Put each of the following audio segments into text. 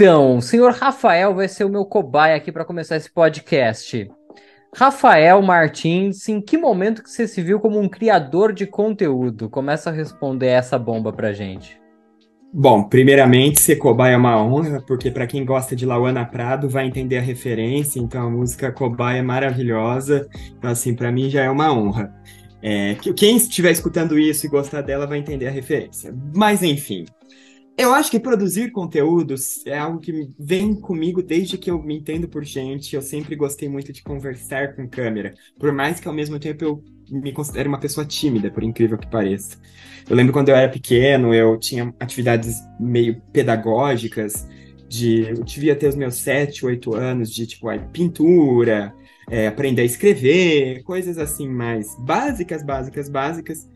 Então, o senhor Rafael vai ser o meu cobaia aqui para começar esse podcast. Rafael Martins, em que momento que você se viu como um criador de conteúdo? Começa a responder essa bomba pra gente. Bom, primeiramente, ser cobaia é uma honra, porque para quem gosta de Lauana Prado vai entender a referência, então a música cobaia é maravilhosa, então assim, para mim já é uma honra. É, quem estiver escutando isso e gostar dela vai entender a referência. Mas enfim, eu acho que produzir conteúdos é algo que vem comigo desde que eu me entendo por gente. Eu sempre gostei muito de conversar com câmera, por mais que ao mesmo tempo eu me considere uma pessoa tímida, por incrível que pareça. Eu lembro quando eu era pequeno, eu tinha atividades meio pedagógicas, de eu devia ter os meus sete, oito anos de tipo pintura, é, aprender a escrever, coisas assim mais básicas, básicas, básicas.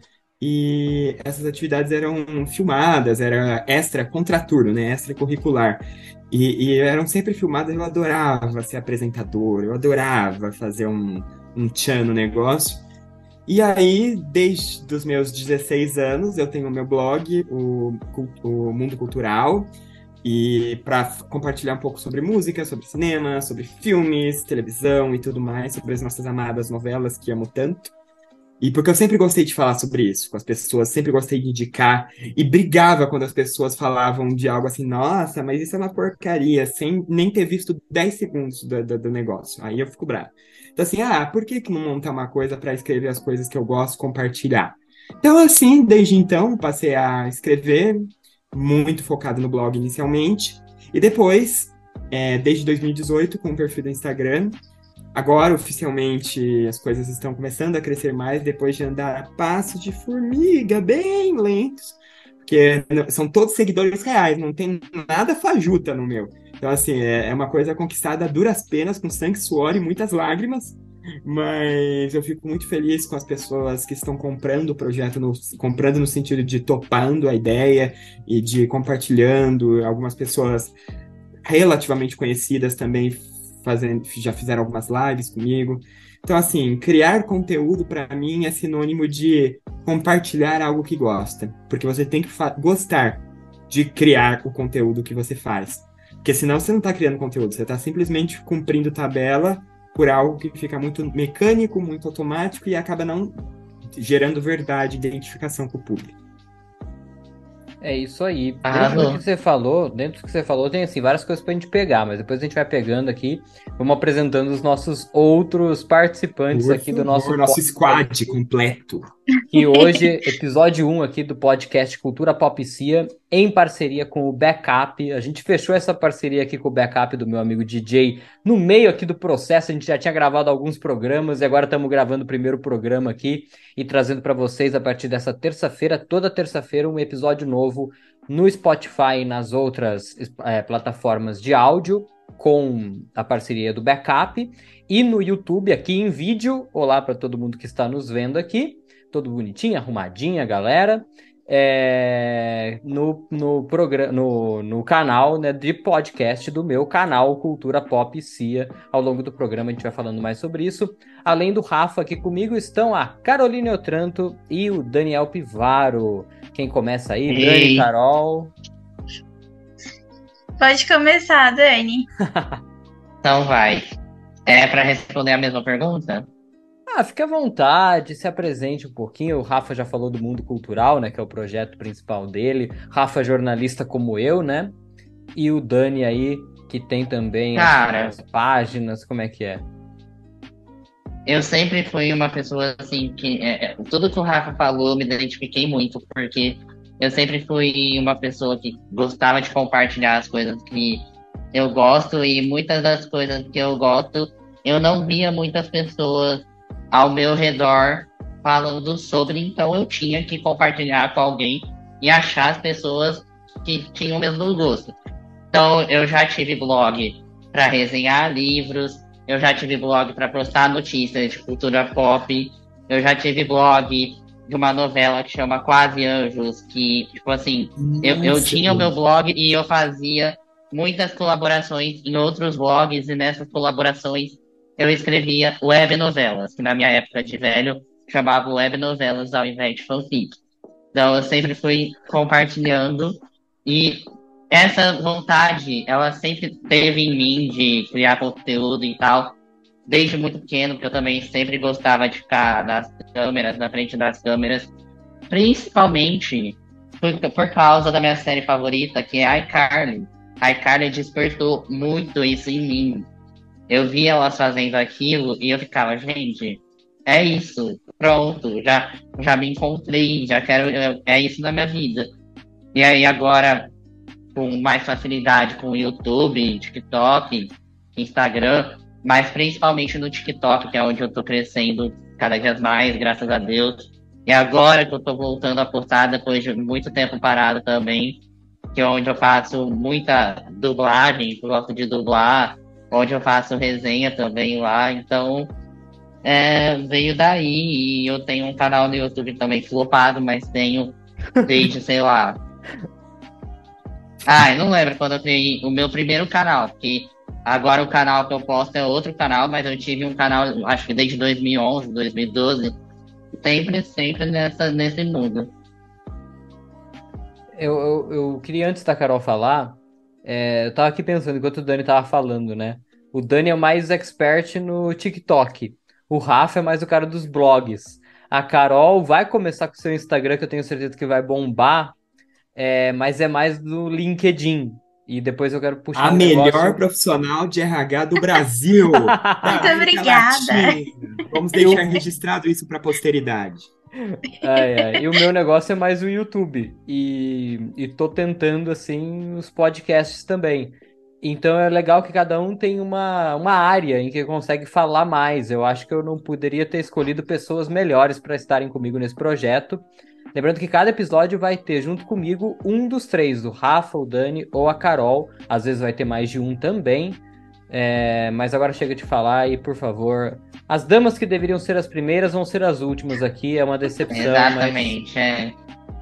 E essas atividades eram filmadas, era extra contraturno, né? Extra curricular. E, e, eram sempre filmadas, eu adorava ser apresentador, eu adorava fazer um, um tchan no negócio. E aí, desde os meus 16 anos, eu tenho o meu blog, o, o Mundo Cultural, e para compartilhar um pouco sobre música, sobre cinema, sobre filmes, televisão e tudo mais, sobre as nossas amadas novelas que amo tanto. E porque eu sempre gostei de falar sobre isso com as pessoas, sempre gostei de indicar e brigava quando as pessoas falavam de algo assim, nossa, mas isso é uma porcaria, sem nem ter visto 10 segundos do, do, do negócio. Aí eu fico bravo. Então, assim, ah, por que, que não montar uma coisa para escrever as coisas que eu gosto, compartilhar? Então, assim, desde então, passei a escrever, muito focado no blog inicialmente, e depois, é, desde 2018, com o perfil do Instagram, Agora, oficialmente, as coisas estão começando a crescer mais depois de andar a passo de formiga, bem lentos. Porque são todos seguidores reais, não tem nada fajuta no meu. Então, assim, é, é uma coisa conquistada a duras penas, com sangue, suor e muitas lágrimas. Mas eu fico muito feliz com as pessoas que estão comprando o projeto, no, comprando no sentido de topando a ideia e de compartilhando. Algumas pessoas relativamente conhecidas também fazendo, já fizeram algumas lives comigo. Então, assim, criar conteúdo para mim é sinônimo de compartilhar algo que gosta. Porque você tem que gostar de criar o conteúdo que você faz. Porque senão você não está criando conteúdo, você está simplesmente cumprindo tabela por algo que fica muito mecânico, muito automático e acaba não gerando verdade, identificação com o público. É isso aí. Ah, dentro do que você falou, dentro do que você falou, tem assim várias coisas pra gente pegar, mas depois a gente vai pegando aqui, vamos apresentando os nossos outros participantes Por aqui favor, do nosso nosso squad completo. Que hoje, episódio 1 aqui do podcast Cultura Pop Cia, em parceria com o Backup. A gente fechou essa parceria aqui com o Backup do meu amigo DJ no meio aqui do processo. A gente já tinha gravado alguns programas e agora estamos gravando o primeiro programa aqui e trazendo para vocês a partir dessa terça-feira, toda terça-feira, um episódio novo no Spotify e nas outras é, plataformas de áudio com a parceria do Backup e no YouTube aqui em vídeo. Olá para todo mundo que está nos vendo aqui todo bonitinho, arrumadinha, galera. É, no, no, programa, no, no canal né, de podcast do meu canal Cultura Pop Cia. Ao longo do programa a gente vai falando mais sobre isso. Além do Rafa, aqui comigo estão a Caroline Otranto e o Daniel Pivaro. Quem começa aí? Ei. Dani, Carol. Pode começar, Dani. então vai. É para responder a mesma pergunta? Ah, fique à vontade, se apresente um pouquinho. O Rafa já falou do Mundo Cultural, né? Que é o projeto principal dele. Rafa é jornalista como eu, né? E o Dani aí, que tem também Cara, as, as páginas, como é que é? Eu sempre fui uma pessoa assim que. É, é, tudo que o Rafa falou, eu me identifiquei muito, porque eu sempre fui uma pessoa que gostava de compartilhar as coisas que eu gosto, e muitas das coisas que eu gosto, eu não via muitas pessoas ao meu redor falando sobre, então eu tinha que compartilhar com alguém e achar as pessoas que tinham o mesmo gosto. Então eu já tive blog para resenhar livros, eu já tive blog para postar notícias de cultura pop, eu já tive blog de uma novela que chama Quase Anjos, que, tipo assim, eu, eu tinha o meu blog e eu fazia muitas colaborações em outros blogs, e nessas colaborações eu escrevia web novelas, que na minha época de velho chamava web novelas ao invés de fanfic. Então eu sempre fui compartilhando e essa vontade, ela sempre teve em mim de criar conteúdo e tal, desde muito pequeno, porque eu também sempre gostava de ficar nas câmeras, na frente das câmeras, principalmente por, por causa da minha série favorita, que é iCarly. iCarly despertou muito isso em mim. Eu via elas fazendo aquilo e eu ficava, gente, é isso, pronto, já, já me encontrei, já quero, é isso na minha vida. E aí agora, com mais facilidade com o YouTube, TikTok, Instagram, mas principalmente no TikTok, que é onde eu tô crescendo cada vez mais, graças a Deus. E agora que eu tô voltando a postar, depois de muito tempo parado também, que é onde eu faço muita dublagem, gosto de dublar, onde eu faço resenha também lá, então é, veio daí. E eu tenho um canal no YouTube também flopado, mas tenho desde, sei lá. Ah, eu não lembro quando eu criei o meu primeiro canal, que agora o canal que eu posto é outro canal, mas eu tive um canal, acho que desde 2011, 2012, sempre, sempre nessa, nesse mundo. Eu, eu, eu queria, antes da Carol falar, é, eu tava aqui pensando, enquanto o Dani tava falando, né? O Dani é mais expert no TikTok. O Rafa é mais o cara dos blogs. A Carol vai começar com o seu Instagram, que eu tenho certeza que vai bombar, é, mas é mais do LinkedIn. E depois eu quero puxar. A um melhor negócio... profissional de RH do Brasil. Muito obrigada. Vamos deixar registrado isso para a posteridade. E o meu negócio é mais o YouTube. E, e tô tentando, assim, os podcasts também. Então é legal que cada um tem uma, uma área em que consegue falar mais. Eu acho que eu não poderia ter escolhido pessoas melhores para estarem comigo nesse projeto. Lembrando que cada episódio vai ter junto comigo um dos três, o Rafa, o Dani ou a Carol. Às vezes vai ter mais de um também. É, mas agora chega de falar e, por favor, as damas que deveriam ser as primeiras vão ser as últimas aqui. É uma decepção. Exatamente, mas... é.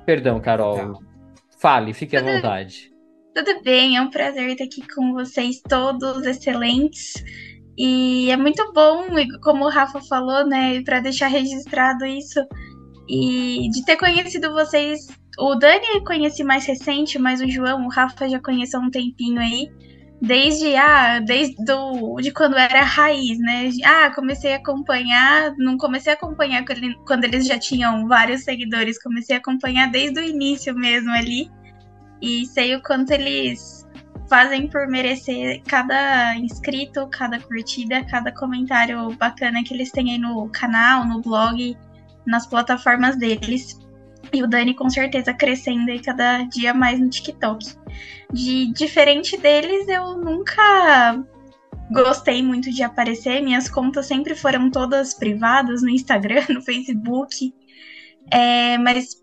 Perdão, Carol. Fale, fique à vontade. Tudo bem, é um prazer estar aqui com vocês todos excelentes. E é muito bom, como o Rafa falou, né, para deixar registrado isso. E de ter conhecido vocês, o Dani conheci mais recente, mas o João, o Rafa já conheceu há um tempinho aí. Desde, ah, desde do, de quando era raiz, né? Ah, comecei a acompanhar, não comecei a acompanhar quando eles já tinham vários seguidores, comecei a acompanhar desde o início mesmo ali. E sei o quanto eles fazem por merecer cada inscrito, cada curtida, cada comentário bacana que eles têm aí no canal, no blog, nas plataformas deles. E o Dani com certeza crescendo aí cada dia mais no TikTok. De diferente deles, eu nunca gostei muito de aparecer. Minhas contas sempre foram todas privadas no Instagram, no Facebook. É, mas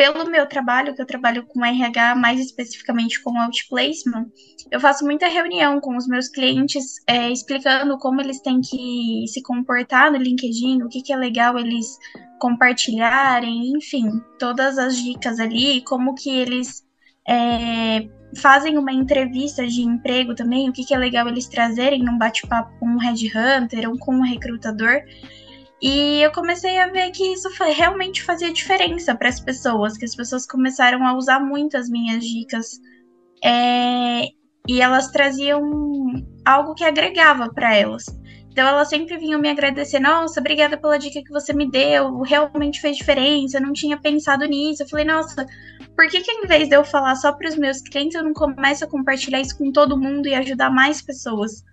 pelo meu trabalho, que eu trabalho com RH, mais especificamente com outplacement, eu faço muita reunião com os meus clientes, é, explicando como eles têm que se comportar no LinkedIn, o que, que é legal eles compartilharem, enfim, todas as dicas ali, como que eles é, fazem uma entrevista de emprego também, o que, que é legal eles trazerem num bate-papo com um headhunter ou com um recrutador. E eu comecei a ver que isso foi, realmente fazia diferença para as pessoas, que as pessoas começaram a usar muito as minhas dicas. É, e elas traziam algo que agregava para elas. Então elas sempre vinham me agradecer, nossa, obrigada pela dica que você me deu, realmente fez diferença, eu não tinha pensado nisso. Eu falei, nossa, por que, que em vez de eu falar só para os meus clientes, eu não começo a compartilhar isso com todo mundo e ajudar mais pessoas?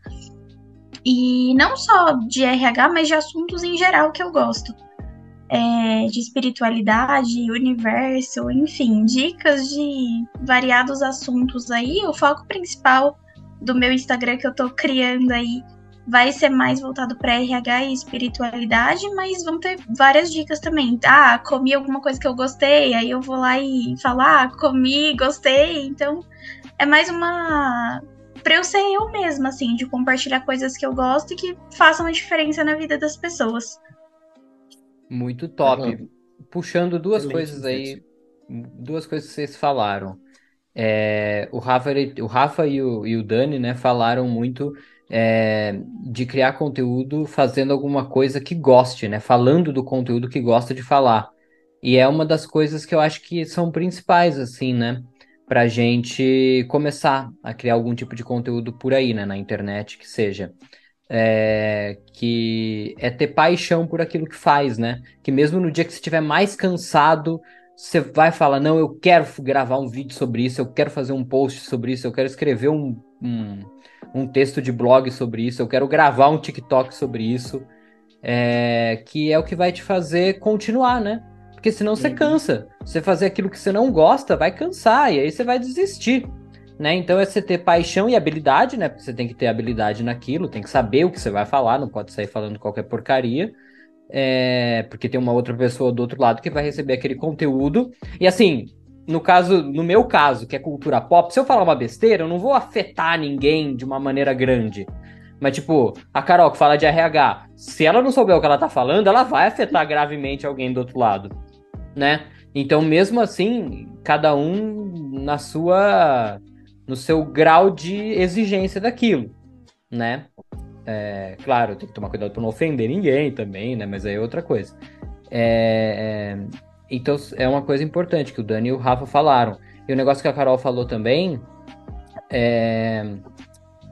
E não só de RH, mas de assuntos em geral que eu gosto. É, de espiritualidade, universo, enfim, dicas de variados assuntos aí. O foco principal do meu Instagram que eu tô criando aí vai ser mais voltado para RH e espiritualidade, mas vão ter várias dicas também. Ah, comi alguma coisa que eu gostei, aí eu vou lá e falar, ah, comi, gostei. Então, é mais uma para eu ser eu mesma, assim, de compartilhar coisas que eu gosto e que façam a diferença na vida das pessoas. Muito top. Uhum. Puxando duas Excelente, coisas aí, duas coisas que vocês falaram. É, o Rafa, o Rafa e, o, e o Dani, né, falaram muito é, de criar conteúdo fazendo alguma coisa que goste, né, falando do conteúdo que gosta de falar. E é uma das coisas que eu acho que são principais, assim, né? Pra gente começar a criar algum tipo de conteúdo por aí, né, na internet, que seja. É, que é ter paixão por aquilo que faz, né? Que mesmo no dia que você estiver mais cansado, você vai falar: Não, eu quero gravar um vídeo sobre isso, eu quero fazer um post sobre isso, eu quero escrever um, um, um texto de blog sobre isso, eu quero gravar um TikTok sobre isso, é, que é o que vai te fazer continuar, né? Porque senão você uhum. cansa. Você fazer aquilo que você não gosta vai cansar e aí você vai desistir. Né? Então é você ter paixão e habilidade, né? Porque você tem que ter habilidade naquilo, tem que saber o que você vai falar, não pode sair falando qualquer porcaria. É... Porque tem uma outra pessoa do outro lado que vai receber aquele conteúdo. E assim, no caso, no meu caso, que é cultura pop, se eu falar uma besteira, eu não vou afetar ninguém de uma maneira grande. Mas, tipo, a Carol que fala de RH, se ela não souber o que ela tá falando, ela vai afetar gravemente alguém do outro lado, né? Então, mesmo assim, cada um na sua no seu grau de exigência daquilo, né? É, claro, tem que tomar cuidado para não ofender ninguém também, né? Mas aí é outra coisa. É, é, então é uma coisa importante que o Dani e o Rafa falaram. E o negócio que a Carol falou também é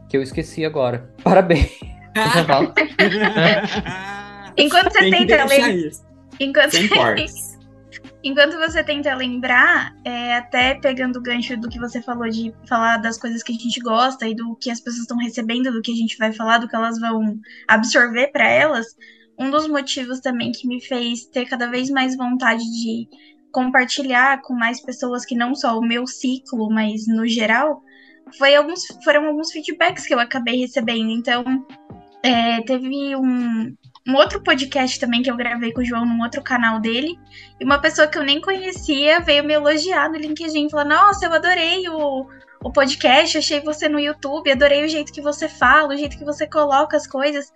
que eu esqueci agora. Parabéns. Enquanto você tem tenta ler. Enquanto você... Enquanto você tenta lembrar, é, até pegando o gancho do que você falou de falar das coisas que a gente gosta e do que as pessoas estão recebendo, do que a gente vai falar, do que elas vão absorver para elas, um dos motivos também que me fez ter cada vez mais vontade de compartilhar com mais pessoas que não só o meu ciclo, mas no geral, foi alguns, foram alguns feedbacks que eu acabei recebendo. Então, é, teve um, um outro podcast também que eu gravei com o João num outro canal dele. E uma pessoa que eu nem conhecia veio me elogiar no LinkedIn, falando: Nossa, eu adorei o, o podcast, achei você no YouTube, adorei o jeito que você fala, o jeito que você coloca as coisas.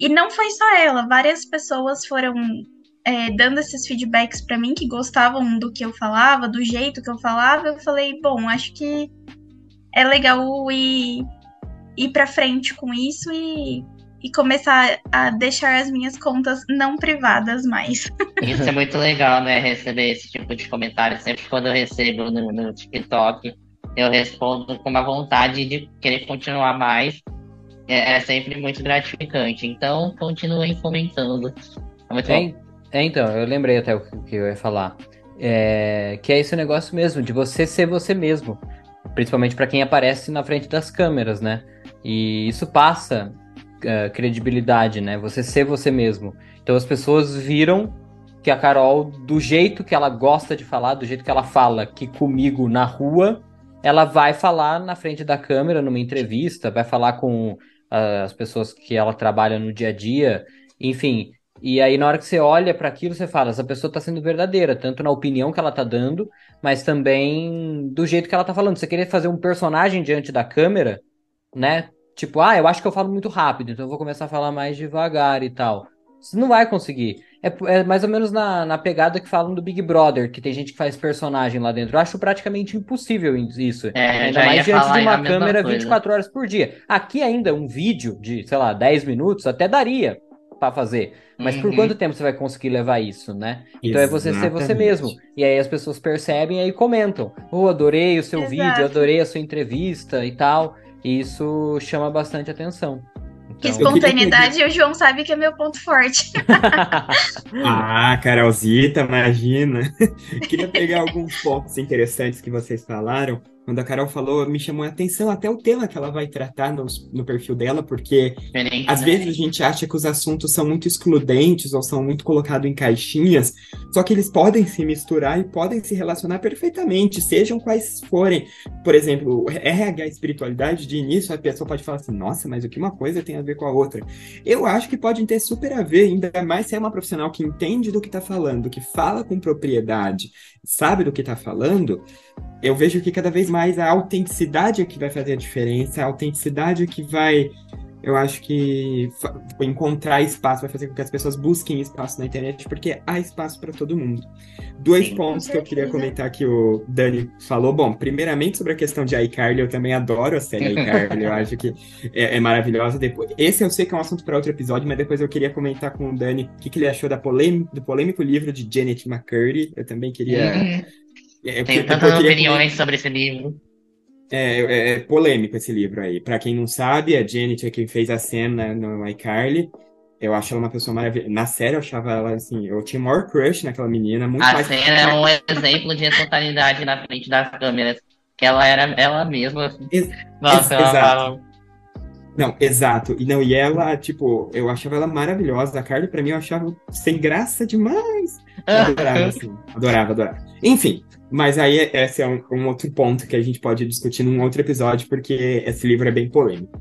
E não foi só ela, várias pessoas foram é, dando esses feedbacks para mim que gostavam do que eu falava, do jeito que eu falava. Eu falei: Bom, acho que é legal ir, ir para frente com isso e, e começar a deixar as minhas contas não privadas mais. Isso é muito legal, né? Receber esse tipo de comentário. Sempre quando eu recebo no, no TikTok, eu respondo com uma vontade de querer continuar mais. É, é sempre muito gratificante. Então, continuem comentando. É muito é, é, então, eu lembrei até o que eu ia falar. É, que é esse negócio mesmo, de você ser você mesmo principalmente para quem aparece na frente das câmeras, né? E isso passa uh, credibilidade, né? Você ser você mesmo. Então as pessoas viram que a Carol, do jeito que ela gosta de falar, do jeito que ela fala que comigo na rua, ela vai falar na frente da câmera numa entrevista, vai falar com uh, as pessoas que ela trabalha no dia a dia, enfim. E aí, na hora que você olha para aquilo, você fala: essa pessoa está sendo verdadeira, tanto na opinião que ela está dando, mas também do jeito que ela está falando. Você querer fazer um personagem diante da câmera, né? Tipo, ah, eu acho que eu falo muito rápido, então eu vou começar a falar mais devagar e tal. Você não vai conseguir. É, é mais ou menos na, na pegada que falam do Big Brother, que tem gente que faz personagem lá dentro. Eu acho praticamente impossível isso. É, Ainda mais diante de uma câmera coisa. 24 horas por dia. Aqui ainda um vídeo de, sei lá, 10 minutos até daria para fazer. Mas uhum. por quanto tempo você vai conseguir levar isso, né? Então Exatamente. é você ser você mesmo. E aí as pessoas percebem e aí comentam. Oh, adorei o seu Exato. vídeo, adorei a sua entrevista e tal. E isso chama bastante atenção. Que então, espontaneidade, pegar... o João sabe que é meu ponto forte. ah, Carolzita, imagina. queria pegar alguns pontos interessantes que vocês falaram quando a Carol falou, me chamou a atenção até o tema que ela vai tratar no, no perfil dela, porque às né? vezes a gente acha que os assuntos são muito excludentes ou são muito colocados em caixinhas, só que eles podem se misturar e podem se relacionar perfeitamente, sejam quais forem. Por exemplo, RH espiritualidade, de início a pessoa pode falar assim, nossa, mas o que uma coisa tem a ver com a outra? Eu acho que podem ter super a ver, ainda mais se é uma profissional que entende do que está falando, que fala com propriedade, sabe do que está falando, eu vejo que cada vez mais a autenticidade é que vai fazer a diferença, a autenticidade é que vai, eu acho que encontrar espaço vai fazer com que as pessoas busquem espaço na internet, porque há espaço para todo mundo. Dois Sim, pontos que eu queria comentar que o Dani falou. Bom, primeiramente sobre a questão de iCarly, eu também adoro a série iCarly, eu acho que é, é, maravilhosa. Depois, esse eu sei que é um assunto para outro episódio, mas depois eu queria comentar com o Dani o que, que ele achou da do polêmico livro de Janet McCurdy. Eu também queria. É, Tenho tantas opiniões sobre esse livro. É, é, é, polêmico esse livro aí. Para quem não sabe, a Janet é quem fez a cena no iCarly. Eu acho ela uma pessoa maravilhosa. Na série eu achava ela assim, eu tinha maior crush naquela menina, muito a mais. A cena é um exemplo de espontaneidade na frente das câmeras. Que ela era ela mesma. Assim. Ex Nossa, Ex exato. Não, exato. E não, e ela, tipo, eu achava ela maravilhosa. A Carly, pra mim, eu achava sem graça demais. Adorava, assim. Adorava, adorava. Enfim, mas aí esse é um, um, outro ponto que a gente pode discutir num outro episódio, porque esse livro é bem polêmico.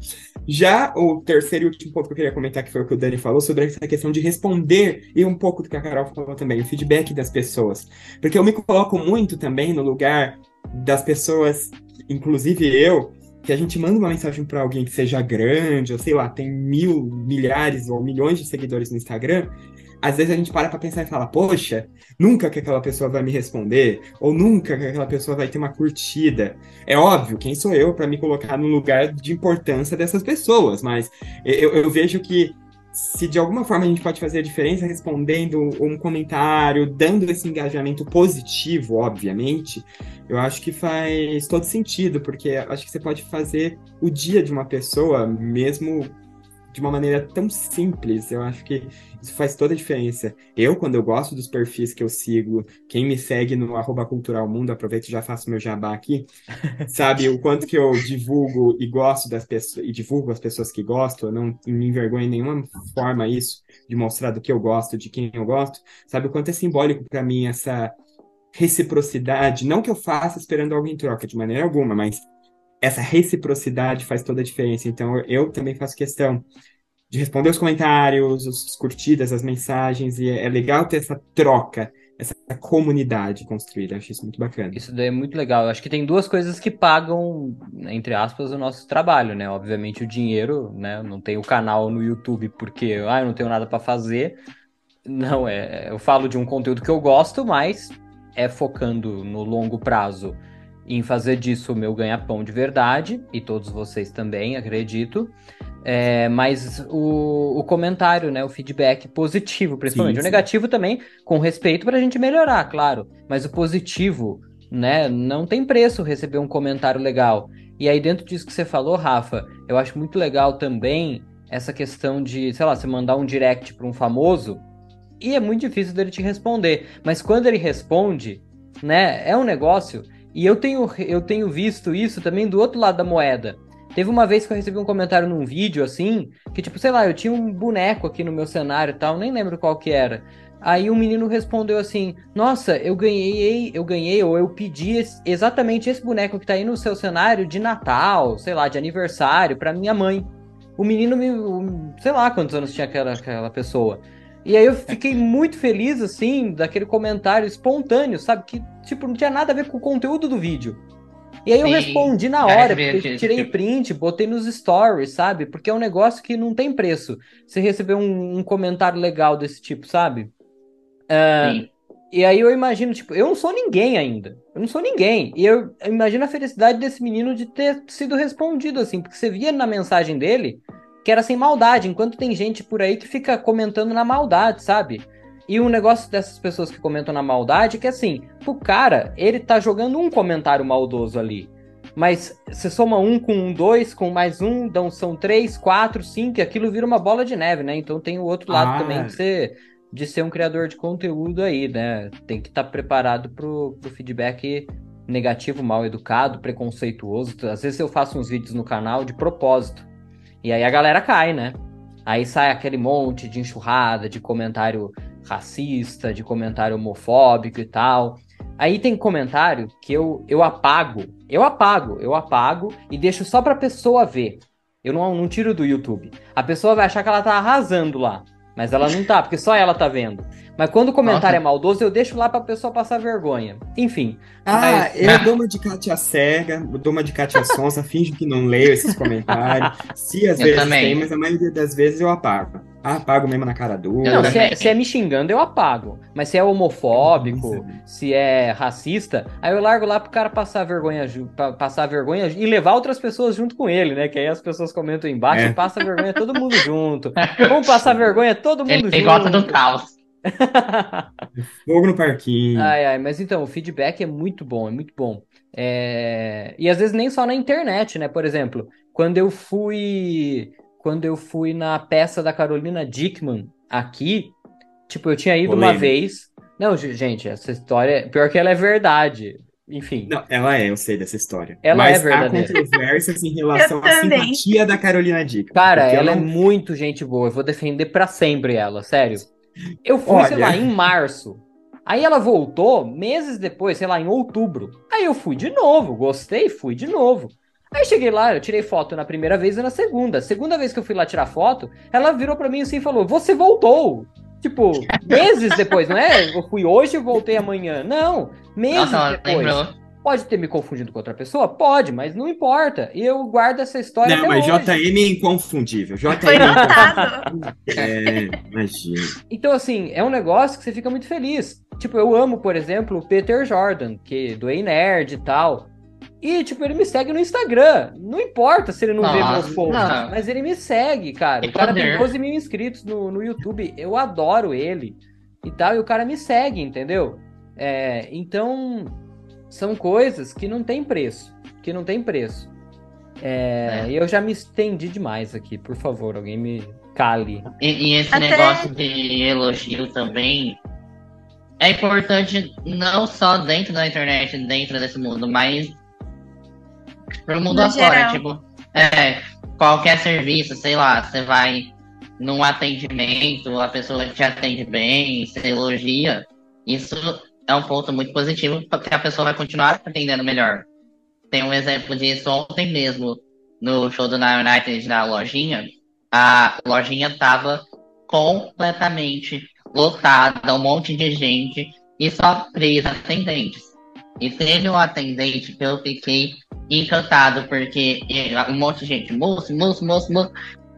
Já o terceiro e último ponto que eu queria comentar, que foi o que o Dani falou, sobre essa questão de responder, e um pouco do que a Carol falou também, o feedback das pessoas. Porque eu me coloco muito também no lugar das pessoas, inclusive eu, que a gente manda uma mensagem para alguém que seja grande, ou sei lá, tem mil, milhares ou milhões de seguidores no Instagram, às vezes a gente para para pensar e fala, poxa, nunca que aquela pessoa vai me responder, ou nunca que aquela pessoa vai ter uma curtida. É óbvio, quem sou eu para me colocar no lugar de importância dessas pessoas, mas eu, eu vejo que se de alguma forma a gente pode fazer a diferença respondendo um comentário, dando esse engajamento positivo, obviamente, eu acho que faz todo sentido, porque acho que você pode fazer o dia de uma pessoa, mesmo de uma maneira tão simples. Eu acho que isso faz toda a diferença. Eu, quando eu gosto dos perfis que eu sigo, quem me segue no arroba cultural mundo, aproveito e já faço meu jabá aqui, sabe o quanto que eu divulgo e gosto das pessoas, e divulgo as pessoas que gostam, eu não me envergonho em nenhuma forma isso, de mostrar do que eu gosto, de quem eu gosto, sabe o quanto é simbólico para mim essa reciprocidade, não que eu faça esperando alguém em troca de maneira alguma, mas essa reciprocidade faz toda a diferença. Então, eu também faço questão de responder os comentários, as curtidas, as mensagens, e é legal ter essa troca, essa comunidade construída. Acho isso muito bacana. Isso daí é muito legal. Eu acho que tem duas coisas que pagam, entre aspas, o nosso trabalho, né? Obviamente o dinheiro, né? Não tem o canal no YouTube porque ah, eu não tenho nada para fazer. Não, é. Eu falo de um conteúdo que eu gosto, mas é focando no longo prazo em fazer disso o meu ganha-pão de verdade, e todos vocês também, acredito. É, mas o, o, comentário, né, o feedback positivo, principalmente. Sim, sim. O negativo também, com respeito para a gente melhorar, claro. Mas o positivo, né, não tem preço receber um comentário legal. E aí, dentro disso que você falou, Rafa, eu acho muito legal também essa questão de, sei lá, você mandar um direct para um famoso e é muito difícil dele te responder. Mas quando ele responde, né, é um negócio e eu tenho, eu tenho visto isso também do outro lado da moeda. Teve uma vez que eu recebi um comentário num vídeo assim, que tipo, sei lá, eu tinha um boneco aqui no meu cenário e tal, nem lembro qual que era. Aí um menino respondeu assim: "Nossa, eu ganhei, eu ganhei ou eu pedi exatamente esse boneco que tá aí no seu cenário de Natal, sei lá, de aniversário para minha mãe". O menino me, sei lá quantos anos tinha aquela aquela pessoa. E aí eu fiquei muito feliz, assim, daquele comentário espontâneo, sabe? Que, tipo, não tinha nada a ver com o conteúdo do vídeo. E aí eu Sim, respondi na hora, porque tirei print, botei nos stories, sabe? Porque é um negócio que não tem preço. Você receber um, um comentário legal desse tipo, sabe? Uh, e aí eu imagino, tipo, eu não sou ninguém ainda. Eu não sou ninguém. E eu imagino a felicidade desse menino de ter sido respondido, assim, porque você via na mensagem dele que era sem maldade, enquanto tem gente por aí que fica comentando na maldade, sabe? E o um negócio dessas pessoas que comentam na maldade é que assim, o cara, ele tá jogando um comentário maldoso ali. Mas você soma um com um, dois, com mais um, então são três, quatro, cinco, e aquilo vira uma bola de neve, né? Então tem o outro lado ah. também de ser, de ser um criador de conteúdo aí, né? Tem que estar tá preparado pro, pro feedback negativo, mal educado, preconceituoso. Às vezes eu faço uns vídeos no canal de propósito e aí a galera cai, né? Aí sai aquele monte de enxurrada, de comentário racista, de comentário homofóbico e tal. Aí tem comentário que eu, eu apago, eu apago, eu apago e deixo só pra pessoa ver. Eu não, não tiro do YouTube. A pessoa vai achar que ela tá arrasando lá. Mas ela não tá, porque só ela tá vendo. Mas quando o comentário Nossa. é maldoso, eu deixo lá pra pessoa passar vergonha. Enfim. Ah, mas... eu dou uma de Katia cega, dou uma de Katia sonsa, finjo que não leio esses comentários. Se às eu vezes também. tem, mas a maioria das vezes eu apago. Ah, apago mesmo na cara dura. Não, se é, se é, me xingando, eu apago. Mas se é homofóbico, se é racista, aí eu largo lá pro cara passar vergonha, passar vergonha e levar outras pessoas junto com ele, né? Que aí as pessoas comentam embaixo é. e passa vergonha todo mundo junto. Vamos passar vergonha todo mundo ele junto. Ele gosta do caos. Fogo no parquinho. Ai, ai, mas então, o feedback é muito bom, é muito bom. É, E às vezes nem só na internet, né? Por exemplo, quando eu fui. Quando eu fui na peça da Carolina Dickman aqui, tipo, eu tinha ido uma vez. Não, ge- gente, essa história. Pior que ela é verdade. Enfim. Não, ela é, eu sei dessa história. Ela Mas é verdadeira. há controvérsias em relação à simpatia da Carolina Dickman. Cara, eu ela é não- muito gente boa. Eu vou defender pra sempre ela, sério. Eu fui, sei Olha. lá, em março. Aí ela voltou meses depois, sei lá, em outubro. Aí eu fui de novo, gostei, fui de novo. Aí cheguei lá, eu tirei foto na primeira vez e na segunda. Segunda vez que eu fui lá tirar foto, ela virou pra mim assim e falou: Você voltou! Tipo, meses depois, não é? Eu fui hoje e voltei amanhã. Não, meses Nossa, depois. lembrou. Pode ter me confundido com outra pessoa? Pode, mas não importa. E eu guardo essa história Não, até mas hoje. JM é inconfundível. JM Foi é notado. inconfundível. É, imagina. Então, assim, é um negócio que você fica muito feliz. Tipo, eu amo, por exemplo, o Peter Jordan, que do Ei Nerd e tal. E, tipo, ele me segue no Instagram. Não importa se ele não vê Nossa, meus posts, não. mas ele me segue, cara. O cara tem poder. 12 mil inscritos no, no YouTube. Eu adoro ele e tal. E o cara me segue, entendeu? É, então, são coisas que não tem preço. Que não tem preço. É, É. Eu já me estendi demais aqui. Por favor, alguém me cale. E, e esse Até- negócio de elogio também é importante não só dentro da internet, dentro desse mundo, mas pro mundo No afora. geral. Tipo, é, qualquer serviço, sei lá, você vai num atendimento, a pessoa te atende bem, você elogia. Isso é um ponto muito positivo, porque a pessoa vai continuar atendendo melhor. Tem um exemplo disso ontem mesmo, no show do Nine United na lojinha. A lojinha tava completamente lotada, um monte de gente e só três atendentes. E teve um atendente que eu fiquei encantado, porque um monte de gente, moço, moço, moço, moço,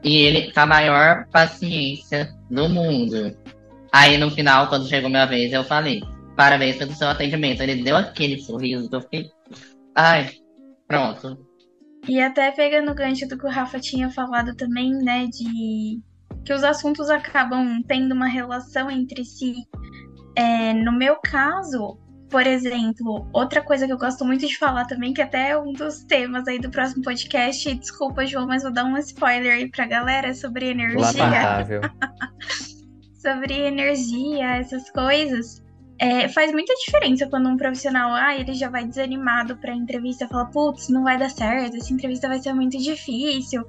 e ele com a maior paciência do mundo. Aí no final, quando chegou minha vez, eu falei, parabéns pelo seu atendimento. Ele deu aquele sorriso, eu fiquei, ai, pronto. E até pegando o gancho do que o Rafa tinha falado também, né, de que os assuntos acabam tendo uma relação entre si. É, no meu caso, por exemplo, outra coisa que eu gosto muito de falar também, que até é um dos temas aí do próximo podcast, desculpa, João, mas vou dar um spoiler aí pra galera é sobre energia Lamentável. sobre energia, essas coisas. É, faz muita diferença quando um profissional, ah, ele já vai desanimado pra entrevista, fala, putz, não vai dar certo, essa entrevista vai ser muito difícil.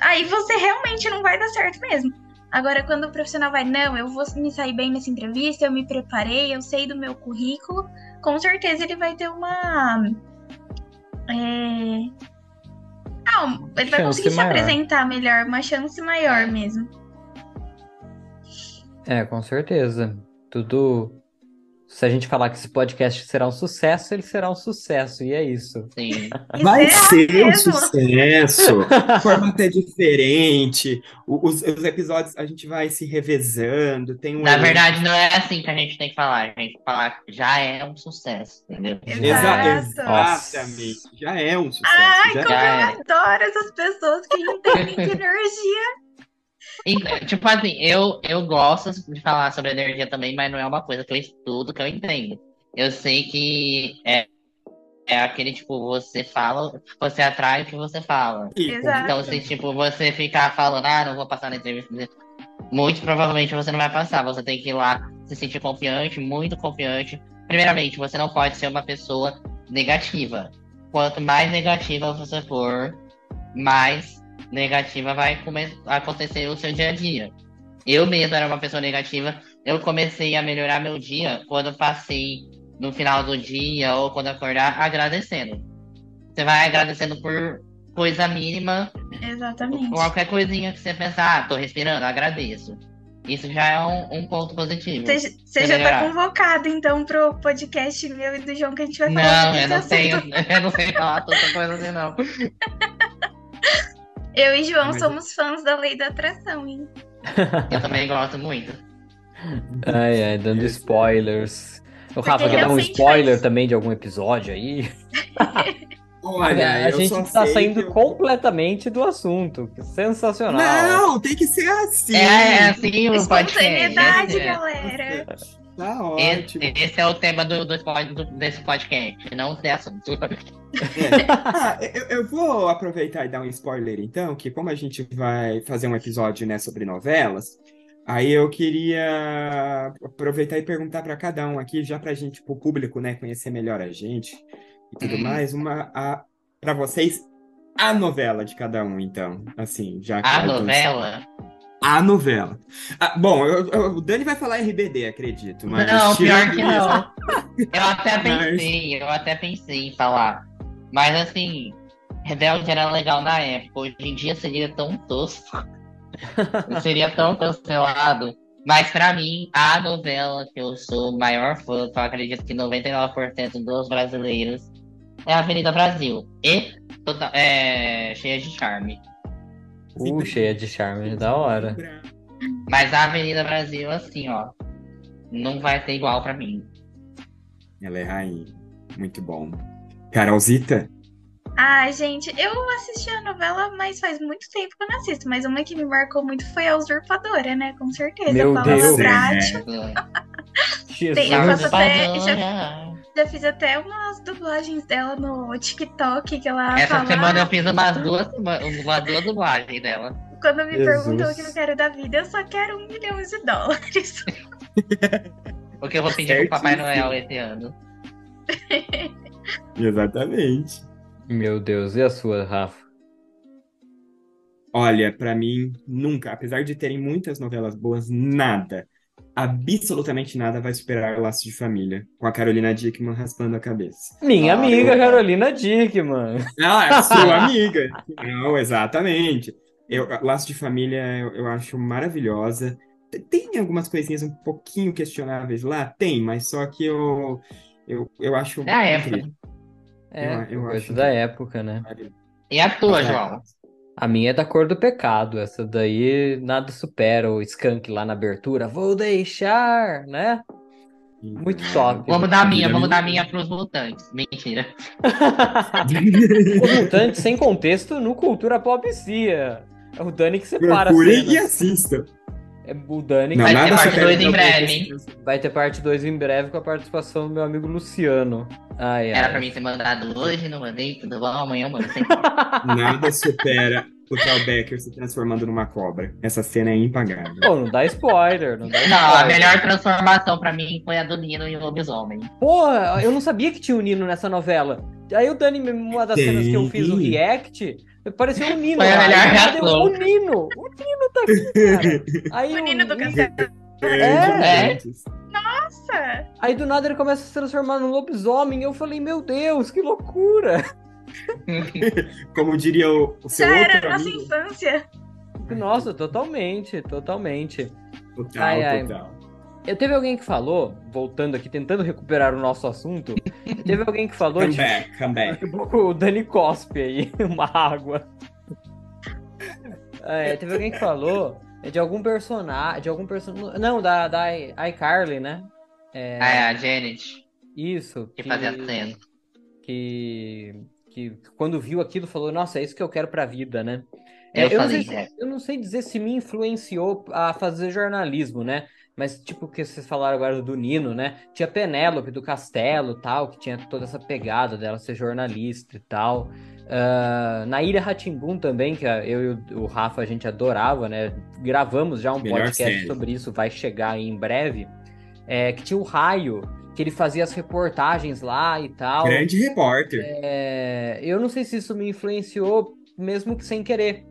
Aí você realmente não vai dar certo mesmo. Agora, quando o profissional vai, não, eu vou me sair bem nessa entrevista, eu me preparei, eu sei do meu currículo, com certeza ele vai ter uma. É... Ah, ele vai Chance conseguir se maior. apresentar melhor, uma chance maior mesmo. É, com certeza. Tudo. Se a gente falar que esse podcast será um sucesso, ele será um sucesso, e é isso. Sim. Vai será ser um mesmo? sucesso. O formato é diferente. Os, os episódios a gente vai se revezando. Tem um Na verdade, não é assim que a gente tem que falar. A gente tem que falar que já é um sucesso, entendeu? Exa- Exato. exatamente. Já é um sucesso. Ai, já- como Já eu é. adoro essas pessoas que entendem de energia. Tipo assim, eu, eu gosto de falar sobre energia também, mas não é uma coisa que eu estudo, que eu entendo. Eu sei que é, é aquele, tipo, você fala, você atrai o que você fala. Exato. Então, se, tipo, você ficar falando, ah, não vou passar na entrevista, muito provavelmente você não vai passar. Você tem que ir lá se sentir confiante, muito confiante. Primeiramente, você não pode ser uma pessoa negativa. Quanto mais negativa você for, mais negativa vai acontecer o seu dia a dia. Eu mesmo era uma pessoa negativa. Eu comecei a melhorar meu dia quando passei no final do dia ou quando acordar agradecendo. Você vai agradecendo por coisa mínima Exatamente. Qualquer coisinha que você pensar, ah, tô respirando, agradeço. Isso já é um, um ponto positivo. Você você já tá convocado, então, pro podcast meu e do João que a gente vai falar Não, eu não tenho, eu não sei falar tanta coisa assim, não. Eu e João Mas- somos fãs da lei da atração, hein? Eu também gosto muito. Ai, ai, dando spoilers. O Rafa, quer dar um spoiler faz- também de algum episódio aí? Olha, a gente tá sei saindo eu- completamente do assunto. Sensacional. Não, tem que ser assim. É, é assim o podcast. Espontaneidade, Esse é- galera. Tá Esse, ótimo. esse é o tema do, do, do- desse podcast, não ter assunto. Ah, eu, eu vou aproveitar e dar um spoiler, então, que como a gente vai fazer um episódio, né, sobre novelas, aí eu queria aproveitar e perguntar para cada um aqui, já para a gente, pro público, né, conhecer melhor a gente e tudo Uhum. mais, uma para vocês a novela de cada um, então, assim, já A começar. A novela. Ah, bom, eu- eu- o Dani vai falar RBD, acredito, mas não, pior que isso- não. Eu até Mas- pensei, eu até pensei em falar. Mas assim, Rebelde era legal na época. Hoje em dia seria tão tosco. seria tão cancelado. Mas pra mim, a novela que eu sou o maior fã, que eu acredito que 99% dos brasileiros, é Avenida Brasil. E total- é, cheia de charme. Uh, cheia de charme, da hora. Mas a Avenida Brasil, assim, ó, não vai ter igual pra mim. Ela é rainha. Muito bom. Carolzita? Ai, gente, eu assisti a novela, mas faz muito tempo que eu não assisto. Mas uma que me marcou muito foi a Usurpadora, né? Com certeza. Meu Paula Deus. Brat. Tem, eu faço até- Usurpadora. Já fiz até umas dublagens dela no TikTok, que ela Essa fala... semana eu fiz umas duas, umas duas dublagens dela. Quando me Jesus. perguntam o que eu quero da vida, eu só quero um milhão de dólares. O que eu vou pedir pro Papai. Noel esse ano. Exatamente. Meu Deus, e a sua, Rafa? Olha, pra mim, nunca, apesar de terem muitas novelas boas, nada, absolutamente nada vai superar Laço de Família, com a Carolina Dickman raspando a cabeça. Minha Ah, amiga eu- Carolina Dickman. Ah, é sua amiga. Não, exatamente. Eu, Laço de Família eu, eu acho maravilhosa. Tem algumas coisinhas um pouquinho questionáveis lá? Tem, mas só que eu, eu, eu acho É a época. incrível. É, Eu- eu coisa acho da época, né? E a tua, É. João? A minha é da cor do pecado. Essa daí nada supera o Skunk lá na abertura. Vou deixar, né? Muito top. Vamos dar a minha, vamos dar a minha. pros mutantes. Mentira. O mutante sem contexto no Cultura Pop Cia. É o Dani que separa Procurem e assistam. É o Dani que Não, Vai ter parte supera dois em o breve, vai ter parte 2 em breve com a participação do meu amigo Luciano. Ai, Era ai. pra mim ter mandado hoje, não mandei, tudo bom? Amanhã eu mando. sem- Nada supera o Tal Becker se transformando numa cobra. Essa cena é impagável. Pô, não dá spoiler, não dá Não, a spoiler. melhor transformação pra mim foi a do Nino em lobisomem. Porra, eu não sabia que tinha o Nino nessa novela. Aí o Dani, uma das cenas que eu fiz o Tem. react, pareceu o Nino. Foi a melhor Aí do nada eu, reação. O Nino! O Nino tá aqui, cara. Aí O Nino do castelo. É. Nossa! Aí do nada ele começa a se transformar num lobisomem. Eu falei, meu Deus, que loucura! Como diria o, o seu Já era outro a nossa amigo. infância. Nossa, totalmente, totalmente. Total, Ai, ai. Eu teve alguém que falou, voltando aqui, tentando recuperar o nosso assunto, teve alguém que falou Come de back, come back. o Dani cospe aí, uma água. É, teve alguém que falou de algum personagem, de algum personagem, não, da, da iCarly, né? É, Ah, é a Janet, isso, que fazia a cena. que, que quando viu aquilo falou, nossa, é isso que eu quero pra vida, né? Eu É, não falei, sei é. eu não sei dizer se me influenciou a fazer jornalismo, né? Mas, tipo, que vocês falaram agora do Nino, né? Tinha Penélope do Castelo tal, que tinha toda essa pegada dela ser jornalista e tal. Ah, na Ilha Ratimbum também, que eu e o, o Rafa a gente adorava, né? Gravamos já um Melhor podcast série. sobre isso, vai chegar aí em breve. É, que tinha o Raio, que ele fazia as reportagens lá e tal. Grande repórter. É, eu não sei se isso me influenciou, mesmo que sem querer.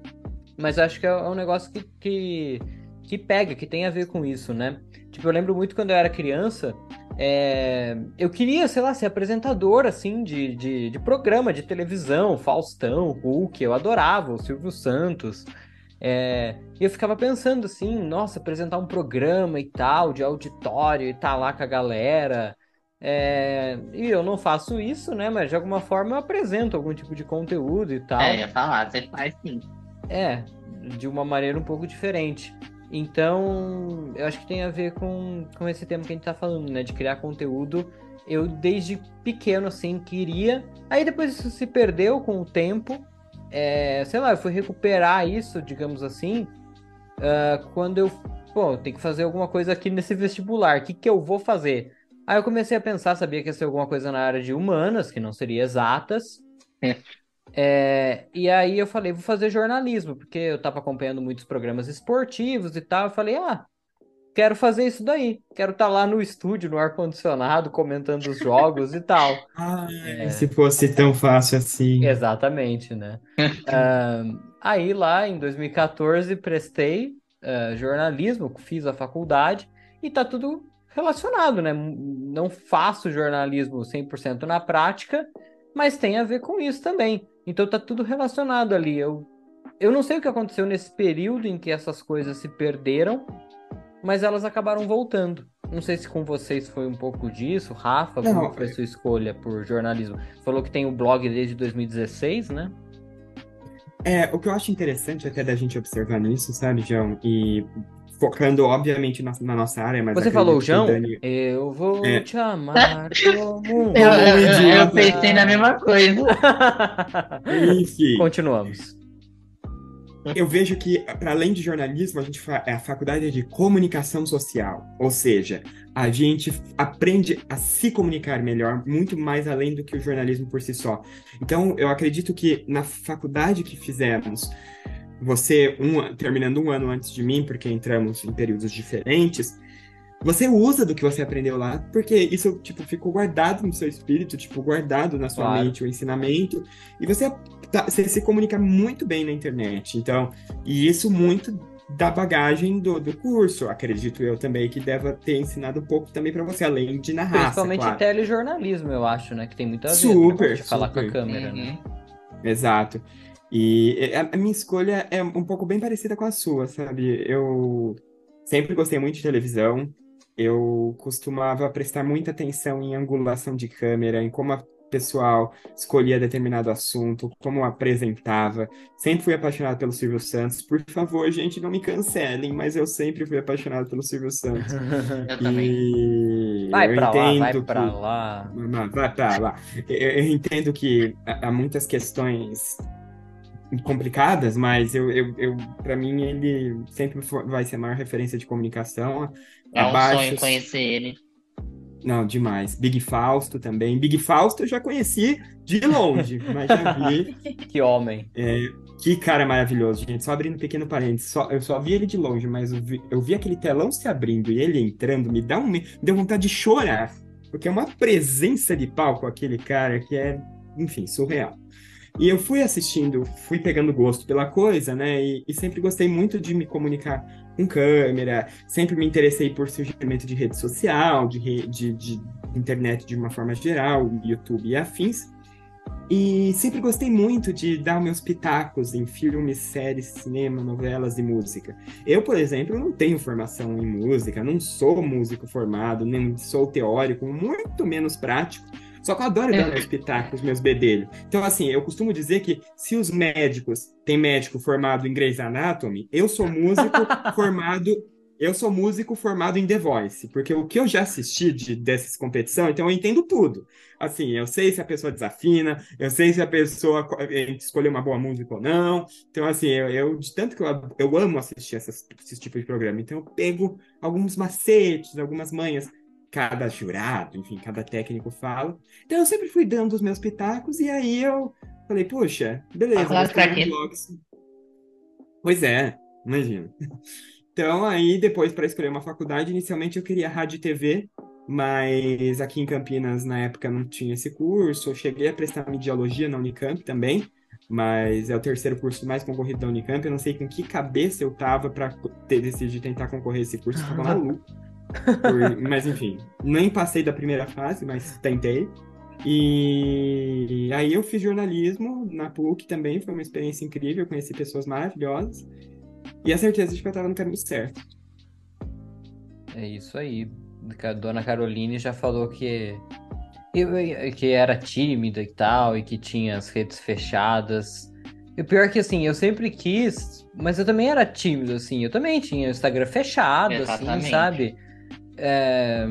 Mas acho que é um negócio que, que, que pega, que tem a ver com isso, né? Tipo, eu lembro muito quando eu era criança, é, eu queria, sei lá, ser apresentador, assim, de, de, de programa de televisão, Faustão, Hulk, eu adorava, o Silvio Santos. É, e eu ficava pensando assim, nossa, apresentar um programa e tal, de auditório, e estar lá com a galera. É, e eu não faço isso, né? Mas de alguma forma eu apresento algum tipo de conteúdo e tal. É, ia falar, você faz sim. É, de uma maneira um pouco diferente. Então, eu acho que tem a ver com, com esse tema que a gente tá falando, né? De criar conteúdo eu desde pequeno, assim, queria. Aí depois isso se perdeu com o tempo. É, sei lá, eu fui recuperar isso, digamos assim, uh, quando eu. Pô, tem que fazer alguma coisa aqui nesse vestibular. O que, que eu vou fazer? Aí eu comecei a pensar, sabia que ia ser alguma coisa na área de humanas, que não seria exatas. É. E aí eu falei, vou fazer jornalismo, porque eu tava acompanhando muitos programas esportivos e tal. Eu falei, ah, quero fazer isso daí. Quero estar tá lá no estúdio, no ar-condicionado, comentando os jogos e tal. Ah, é... se fosse tão fácil assim. Exatamente, né? uh, aí lá em 2014 prestei uh, jornalismo, fiz a faculdade e tá tudo relacionado, né? Não faço jornalismo 100% na prática, mas tem a ver com isso também. Então tá tudo relacionado ali. Eu, eu não sei o que aconteceu nesse período em que essas coisas se perderam, mas elas acabaram voltando. Não sei se com vocês foi um pouco disso, Rafa, não, como foi a sua escolha por jornalismo? Falou que tem o blog desde 2016, né? É, o que eu acho interessante até da gente observar nisso, sabe, João? E focando, obviamente, na, na nossa área, mas. Você falou, João? Dani... Eu vou é. te amar como. eu, eu, eu pensei na mesma coisa. Enfim. Continuamos eu vejo que, para além de jornalismo, a gente fa é a faculdade de comunicação social. Ou seja, a gente aprende a se comunicar melhor, muito mais além do que o jornalismo por si só. Então, eu acredito que na faculdade que fizemos, você, um, terminando um ano antes de mim, porque entramos em períodos diferentes, você usa do que você aprendeu lá, porque isso, tipo, ficou guardado no seu espírito, tipo, guardado na sua claro. mente, o ensinamento, e você, tá, você se comunica muito bem na internet. Então, e isso muito da bagagem do, do curso, acredito eu também, que deva ter ensinado um pouco também para você, além de narrar. Principalmente claro. telejornalismo, eu acho, né? Que tem muito a ver super, né, de falar com a câmera, uhum. né? Exato. E a, a minha escolha é um pouco bem parecida com a sua, sabe? Eu sempre gostei muito de televisão, eu costumava prestar muita atenção em angulação de câmera, em como o pessoal escolhia determinado assunto, como apresentava. Sempre fui apaixonado pelo Silvio Santos. Por favor, gente, não me cancelem, mas eu sempre fui apaixonado pelo Silvio Santos. eu também. Vai pra lá, vai pra lá. Vai pra lá. Eu, eu entendo que há muitas questões complicadas, mas eu, eu, eu para mim ele sempre vai ser a maior referência de comunicação. É Abaixo... um sonho conhecer ele. Não, demais. Big Fausto também. Big Fausto eu já conheci de longe, mas já vi. Que homem. É, que cara maravilhoso, gente. Só abrindo um pequeno parênteses. Só, eu só vi ele de longe, mas eu vi, eu vi aquele telão se abrindo e ele entrando, me dá um, me deu vontade de chorar. Porque é uma presença de palco aquele cara que é, enfim, surreal. E eu fui assistindo, fui pegando gosto pela coisa, né? E, e, sempre gostei muito de me comunicar com câmera, sempre me interessei por surgimento de rede social, de, de, de internet de uma forma geral, YouTube e afins. E sempre gostei muito de dar meus pitacos em filmes, séries, cinema, novelas e música. Eu, por exemplo, não tenho formação em música, não sou músico formado, nem sou teórico, muito menos prático. Só que eu adoro dar meus pitacos, meus bedelhos. Então, assim, eu costumo dizer que se os médicos têm médico formado em Grey's Anatomy, eu sou músico formado eu sou músico formado em The Voice, porque o que eu já assisti de, dessas competições, então eu entendo tudo. Assim, eu sei se a pessoa desafina, eu sei se a pessoa escolheu uma boa música ou não. Então, assim, eu, eu de tanto que eu, eu amo assistir essas, esses tipos de programa, então eu pego alguns macetes, algumas manhas cada jurado, enfim, cada técnico fala. Então eu sempre fui dando os meus pitacos e aí eu falei, poxa, beleza, vou escrever. Pois é, imagina. Então aí depois para escolher uma faculdade, inicialmente eu queria rádio e TV, mas aqui em Campinas na época não tinha esse curso. Eu cheguei a prestar mediologia na Unicamp também, mas é o terceiro curso mais concorrido da Unicamp. Eu não sei com que cabeça eu tava para ter decidido tentar concorrer esse curso, tava maluco. Por, mas enfim, nem passei da primeira fase, mas tentei. E aí eu fiz jornalismo na PUC também, foi uma experiência incrível, conheci pessoas maravilhosas e a certeza de que eu estava no caminho certo. É isso aí. A dona Caroline já falou que que era tímida e tal, e que tinha as redes fechadas. E o pior é que, assim, eu sempre quis, mas eu também era tímido, assim. Eu também tinha o Instagram fechado, assim, Exatamente. assim, sabe? É...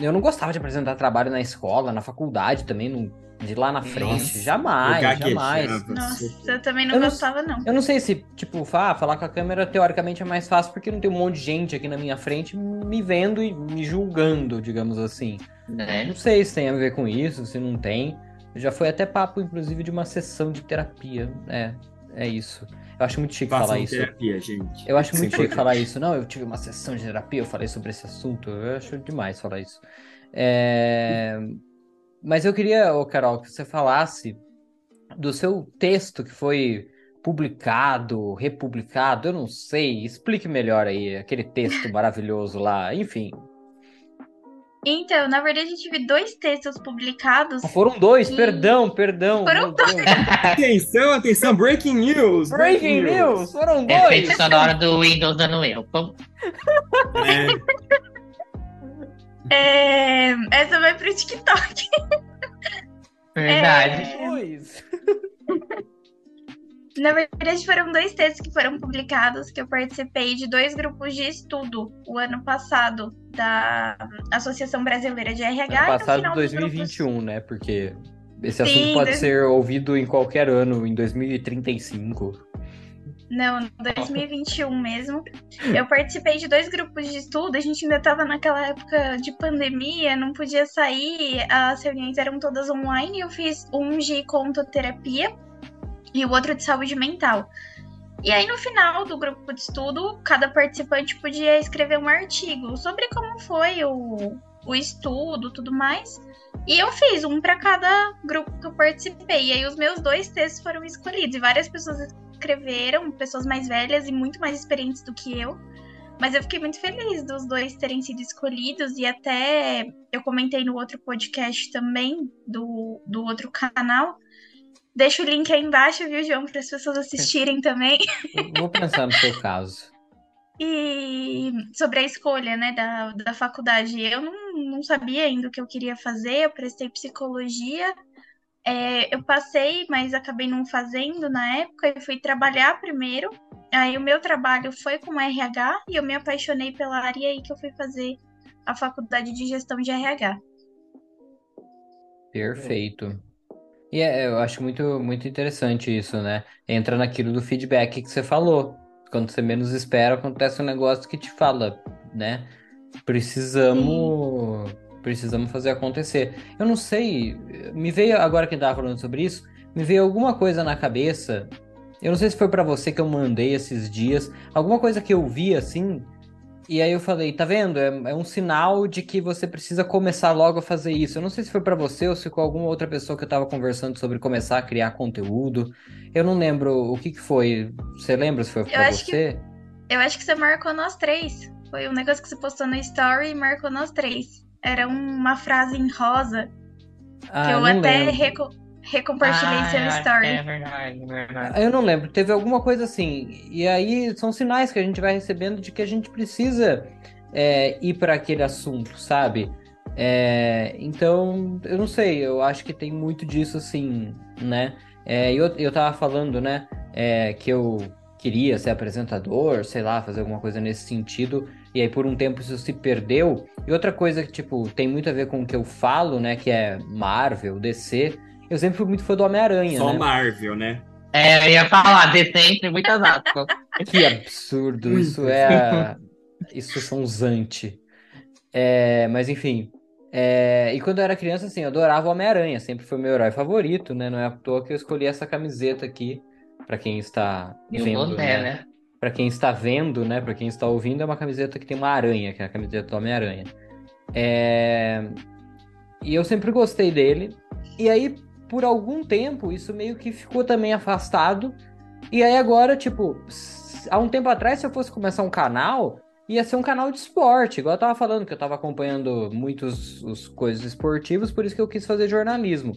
eu não gostava de apresentar trabalho na escola, na faculdade também, não, de lá na frente. Nossa, jamais, jamais. Nossa, eu também não Eu gostava, não. Eu não sei se, tipo, fa- falar com a câmera teoricamente é mais fácil porque não tem um monte de gente aqui na minha frente me vendo e me julgando, digamos assim. né? Não sei se tem a ver com isso, se não tem. Já foi até papo, inclusive, de uma sessão de terapia. É, é isso. Eu acho muito chique falar Façam isso. terapia, gente. Eu acho é muito chique importante. falar isso. Não, eu tive uma sessão de terapia, eu falei sobre esse assunto. Eu acho demais falar isso. É, Mas eu queria, ô Carol, que você falasse do seu texto que foi publicado, republicado, eu não sei. Explique melhor aí, aquele texto maravilhoso lá. Enfim, Então, na verdade, eu tive dois textos publicados. Ah, foram dois, Que- perdão, perdão. Foram Deus. Atenção, atenção, breaking news! Breaking news, foram Efeito dois. sonoro do Windows dando erro. É, É, Essa vai pro TikTok. Verdade. É. Dois. Na verdade, foram dois textos que foram publicados, que eu participei de dois grupos de estudo o ano passado da Associação Brasileira de RH. Ano no passado, dos 2021, né? Porque esse Sim, assunto pode dois- ser ouvido em qualquer ano, em 2035. grupos- Não, 2021 mesmo. Eu participei de dois grupos de estudo. A gente ainda estava naquela época de pandemia, não podia sair, as reuniões eram todas online. Eu fiz um de contoterapia e o outro de saúde mental. E aí, no final do grupo de estudo, cada participante podia escrever um artigo sobre como foi o, o estudo tudo mais. E eu fiz um para cada grupo que eu participei. E aí, os meus dois textos foram escolhidos. E várias pessoas escreveram, pessoas mais velhas e muito mais experientes do que eu. Mas eu fiquei muito feliz dos dois terem sido escolhidos. E até eu comentei no outro podcast também, do, do outro canal. Deixa o link aí embaixo, viu, João, para as pessoas assistirem também. Vou pensar no seu caso. E sobre a escolha, né, da, da faculdade. Eu não, não sabia ainda o que eu queria fazer, eu prestei psicologia. É, eu passei, mas acabei não fazendo na época e fui trabalhar primeiro. Aí o meu trabalho foi com RH e eu me apaixonei pela área e aí que eu fui fazer a faculdade de gestão de RH. Perfeito. E é, eu acho muito, muito interessante isso, né? Entra naquilo do feedback que você falou. Quando você menos espera, acontece um negócio que te fala, né? Precisamos, precisamos fazer acontecer. Eu não sei, me veio agora que eu tava falando sobre isso, me veio alguma coisa na cabeça. Eu não sei se foi pra você que eu mandei esses dias, alguma coisa que eu vi assim, e aí eu falei, tá vendo? É, é um sinal de que você precisa começar logo a fazer isso. Eu não sei se foi pra você ou se com alguma outra pessoa que eu tava conversando sobre começar a criar conteúdo. Eu não lembro o que que foi. Você lembra se foi pra acho que- você? Eu acho que você marcou nós três. Foi um negócio que você postou no story e marcou nós três. Era uma frase em rosa que Ah, eu não até reco- recompartilhei Ah, seu eu acho story. É verdade, é verdade. Eu não lembro, teve alguma coisa assim. E aí são sinais que a gente vai recebendo de que a gente precisa é, ir para aquele assunto, sabe? É, então, eu não sei, eu acho que tem muito disso assim, né? É, eu, eu tava falando, né, é, que eu queria ser apresentador, sei lá, fazer alguma coisa nesse sentido, e aí por um tempo isso se perdeu. E outra coisa que, tipo, tem muito a ver com o que eu falo, né, que é Marvel, DC. Eu sempre fui muito fã do Homem-Aranha, Só né? Marvel, né? É, eu ia falar, decente e muitas aspas. Que absurdo, isso é. Isso são zante. É, mas enfim. é, e quando eu era criança, assim, eu adorava o Homem-Aranha, sempre foi meu herói favorito, né? Não é à toa que eu escolhi essa camiseta aqui, pra quem está E o vendo, boné, né? né? Pra quem está vendo, né? Pra quem está ouvindo, é uma camiseta que tem uma aranha, que é a camiseta do Homem-Aranha. É, E eu sempre gostei dele. E aí, por algum tempo, isso meio que ficou também afastado. E aí agora, tipo, há um tempo atrás, se eu fosse começar um canal, ia ser um canal de esporte, igual eu tava falando, que eu tava acompanhando muitos os coisas esportivas, por isso que eu quis fazer jornalismo.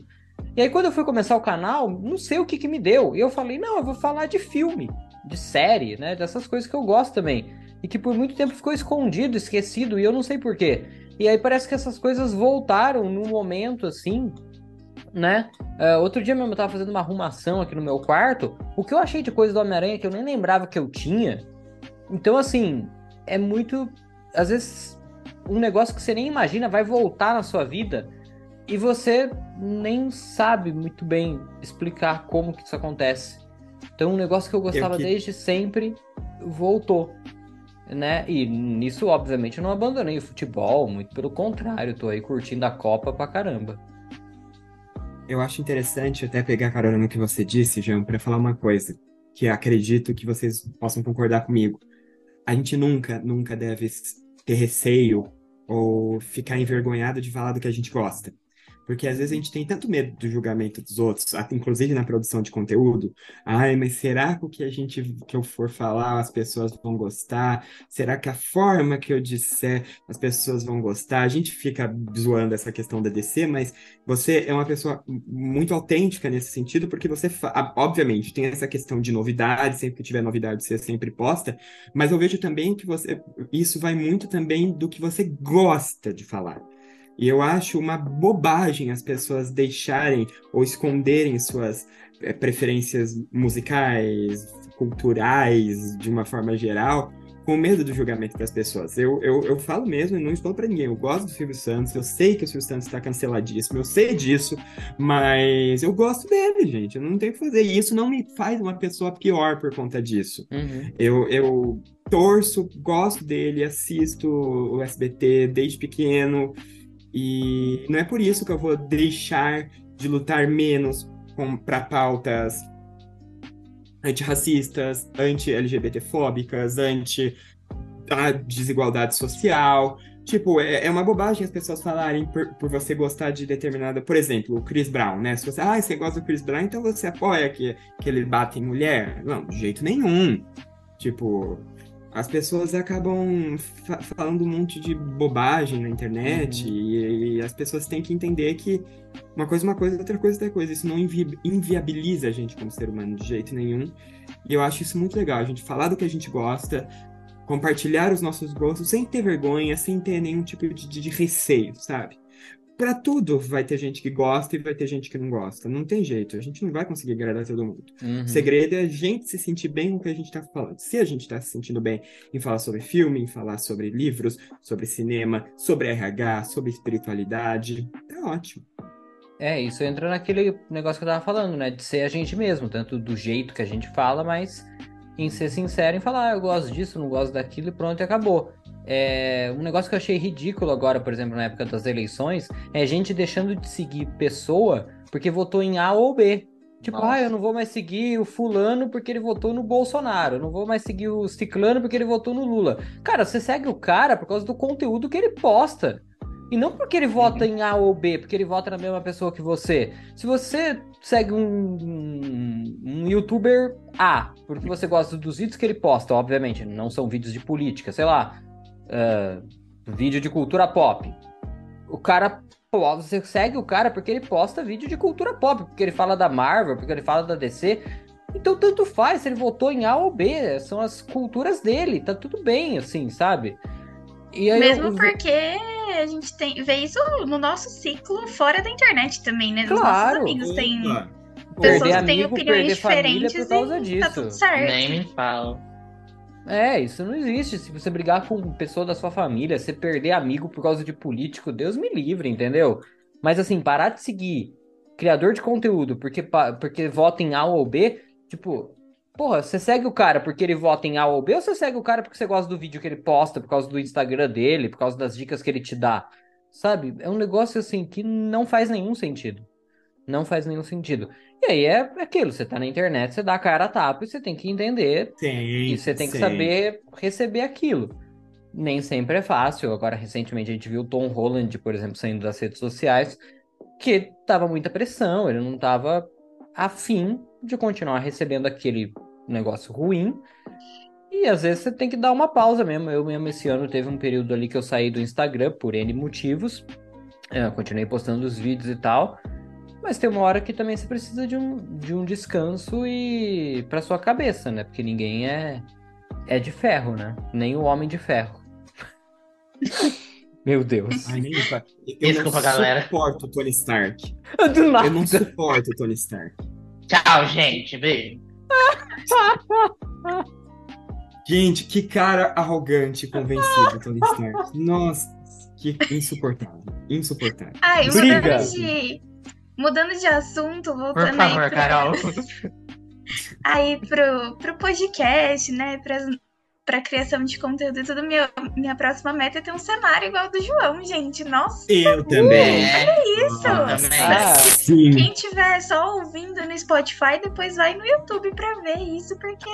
E aí, quando eu fui começar o canal, não sei o que que me deu. E eu falei, não, eu vou falar de filme, de série, né? Dessas coisas que eu gosto também. E que por muito tempo ficou escondido, esquecido, e eu não sei por quê. E aí parece que essas coisas voltaram num momento assim, né? É, outro dia mesmo eu tava fazendo uma arrumação aqui no meu quarto. O que eu achei de coisa do Homem-Aranha que eu nem lembrava que eu tinha. Então, assim, é muito. Às vezes um negócio que você nem imagina vai voltar na sua vida e você nem sabe muito bem explicar como que isso acontece. Então, um negócio que eu gostava eu que... desde sempre voltou. Né? E nisso, obviamente, eu não abandonei o futebol, muito pelo contrário, tô aí curtindo a Copa pra caramba. Eu acho interessante até pegar carona no que você disse, João, para falar uma coisa que acredito que vocês possam concordar comigo. A gente nunca, nunca deve ter receio ou ficar envergonhado de falar do que a gente gosta. Porque às vezes a gente tem tanto medo do julgamento dos outros, inclusive na produção de conteúdo. Ai, mas será que o que a gente que eu for falar as pessoas vão gostar? Será que a forma que eu disser as pessoas vão gostar? A gente fica zoando essa questão da DC, mas você é uma pessoa muito autêntica nesse sentido, porque você, obviamente, tem essa questão de novidade, sempre que tiver novidade você sempre posta, mas eu vejo também que você isso vai muito também do que você gosta de falar. E eu acho uma bobagem as pessoas deixarem ou esconderem suas é, preferências musicais, culturais, de uma forma geral, com medo do julgamento das pessoas. Eu, eu, eu falo mesmo e não estou para ninguém. Eu gosto do Silvio Santos, eu sei que o Silvio Santos está canceladíssimo, eu sei disso, mas eu gosto dele, gente. Eu não tenho que fazer. E isso não me faz uma pessoa pior por conta disso. Uhum. Eu, eu torço, gosto dele, assisto o SBT desde pequeno. E não é por isso que eu vou deixar de lutar menos para pautas antirracistas, anti-LGBTfóbicas, anti a desigualdade social. Tipo, é, é, uma bobagem as pessoas falarem por, por, você gostar de determinada. Por exemplo, o Chris Brown, né? Se você, ah, você gosta do Chris Brown, então você apoia que, que ele bate em mulher? Não, de jeito nenhum. Tipo, as pessoas acabam fa falando um monte de bobagem na internet uhum. e, e, as pessoas têm que entender que uma coisa é uma coisa, outra coisa é outra coisa. Isso não invi inviabiliza a gente como ser humano de jeito nenhum. E eu acho isso muito legal, a gente falar do que a gente gosta, compartilhar os nossos gostos sem ter vergonha, sem ter nenhum tipo de, de receio, sabe? Para tudo vai ter gente que gosta e vai ter gente que não gosta. Não tem jeito, a gente não vai conseguir agradar todo mundo. Uhum. O segredo é a gente se sentir bem com o que a gente está falando. Se a gente está se sentindo bem em falar sobre filme, em falar sobre livros, sobre cinema, sobre RH, sobre espiritualidade, tá ótimo. É, isso entra naquele negócio que eu tava falando, né? De ser a gente mesmo, tanto do jeito que a gente fala, mas em ser sincero, em falar, ah, eu gosto disso, não gosto daquilo e pronto, e acabou. É, um negócio que eu achei ridículo agora, por exemplo, na época das eleições, é gente deixando de seguir pessoa porque votou em A ou B. Tipo, Nossa. ah, eu não vou mais seguir o fulano porque ele votou no Bolsonaro. Eu não vou mais seguir o ciclano porque ele votou no Lula. Cara, você segue o cara por causa do conteúdo que ele posta. E não porque ele vota em A ou B, porque ele vota na mesma pessoa que você. Se você segue um, um, um youtuber A, porque você gosta dos vídeos que ele posta, obviamente, não são vídeos de política, sei lá, uh, vídeo de cultura pop. O cara, pô, você segue o cara porque ele posta vídeo de cultura pop, porque ele fala da Marvel, porque ele fala da DC. Então tanto faz se ele votou em A ou B, são as culturas dele, tá tudo bem, assim, sabe? Aí, Mesmo eu... porque a gente tem, vê isso no nosso ciclo fora da internet também, né? Os claro. nossos amigos têm pessoas que têm opiniões diferentes por causa e disso. tá tudo certo. Nem me fala. É, isso não existe. Se você brigar com pessoa da sua família, você perder amigo por causa de político, Deus me livre, entendeu? Mas assim, parar de seguir criador de conteúdo porque, porque vota em A ou B, tipo, porra, você segue o cara porque ele vota em A ou B ou você segue o cara porque você gosta do vídeo que ele posta, por causa do Instagram dele, por causa das dicas que ele te dá? Sabe? É um negócio assim que não faz nenhum sentido. Não faz nenhum sentido. E aí é aquilo, você tá na internet, você dá a cara a tapa e você tem que entender. Sim, e você tem sim. que saber receber aquilo. Nem sempre é fácil. Agora, recentemente, a gente viu o Tom Holland, por exemplo, saindo das redes sociais, que tava muita pressão, ele não tava afim de continuar recebendo aquele negócio ruim. E às vezes você tem que dar uma pausa mesmo. Eu mesmo esse ano teve um período ali que eu saí do Instagram por N motivos. Eu é, continuei postando os vídeos e tal. Mas tem uma hora que também você precisa de um, de um descanso e para sua cabeça, né? Porque ninguém é é de ferro, né? Nem o homem de ferro. Meu Deus. Ai, nem eu, eu Desculpa, não galera. suporto o Tony Stark. Do nada. Eu não suporto o Tony Stark. Tchau, gente. Beijo. gente, que cara arrogante e convencido, Tony Stark. Nossa. Que insuportável. Insuportável. Ai, Briga. Mudando de, assunto, Por voltando favor, aí, pro, Carol. aí pro, pro podcast, né? Pra, pra criação de conteúdo e tudo, meu, minha próxima meta é ter um cenário igual ao do João, gente. Nossa, Eu também. É, isso! também. Ah, Sim. Quem tiver só ouvindo no Spotify, depois vai no YouTube pra ver isso, porque.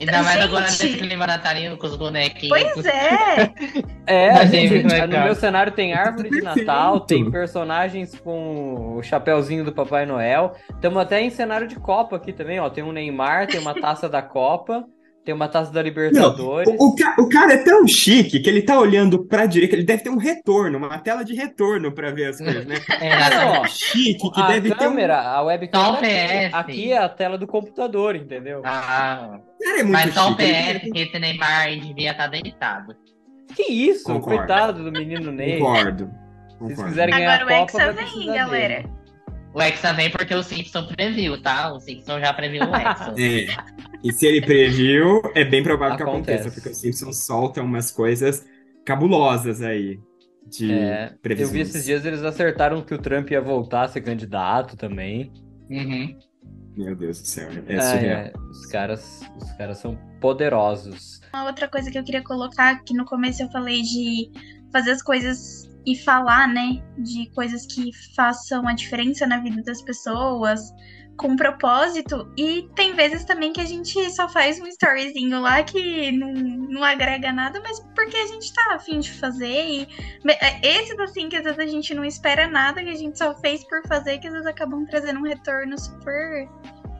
Ainda mais Gente. agora nesse clima natalino com os bonequinhos. Pois é! É, a é gente- no meu cenário tem árvore de. Natal, tem personagens com o chapéuzinho do Papai Noel. Estamos até em cenário de Copa aqui também, ó. Tem um Neymar, tem uma taça da Copa, tem uma taça da Libertadores. O, o ca- o cara é tão chique que ele tá olhando pra direita, ele deve ter um retorno, uma tela de retorno pra ver as coisas, né? É, Não, ó, Chique, que a deve ter um. câmera, a webcam tá aqui. Aqui é a tela do computador, entendeu? Ah, cara é muito mas só o. PS que esse Neymar aí devia estar deitado. Que isso, Concordo. coitado do menino Ney. Concordo. Se Concordo. vocês quiserem ganhar Agora o a Copa, Hexa vai vem, galera. dele. O Hexa vem porque o Simpson previu, tá? O Simpson já previu o Hexa. É. E se ele previu, é bem provável que Acontece. aconteça, porque os Simpsons soltam umas coisas cabulosas aí de É, eu previsões. vi esses dias eles acertaram que o Trump ia voltar a ser candidato também. Uhum. Meu Deus do céu, é Ah, surreal. é, os caras, os caras são poderosos. Uma outra coisa que eu queria colocar, que no começo eu falei de fazer as coisas e falar, né? De coisas que façam a diferença na vida das pessoas, com propósito. E tem vezes também que a gente só faz um storyzinho lá que não, não agrega nada, mas porque a gente tá afim de fazer. E é, esses, assim, que às vezes a gente não espera nada, que a gente só fez por fazer, que às vezes acabam trazendo um retorno super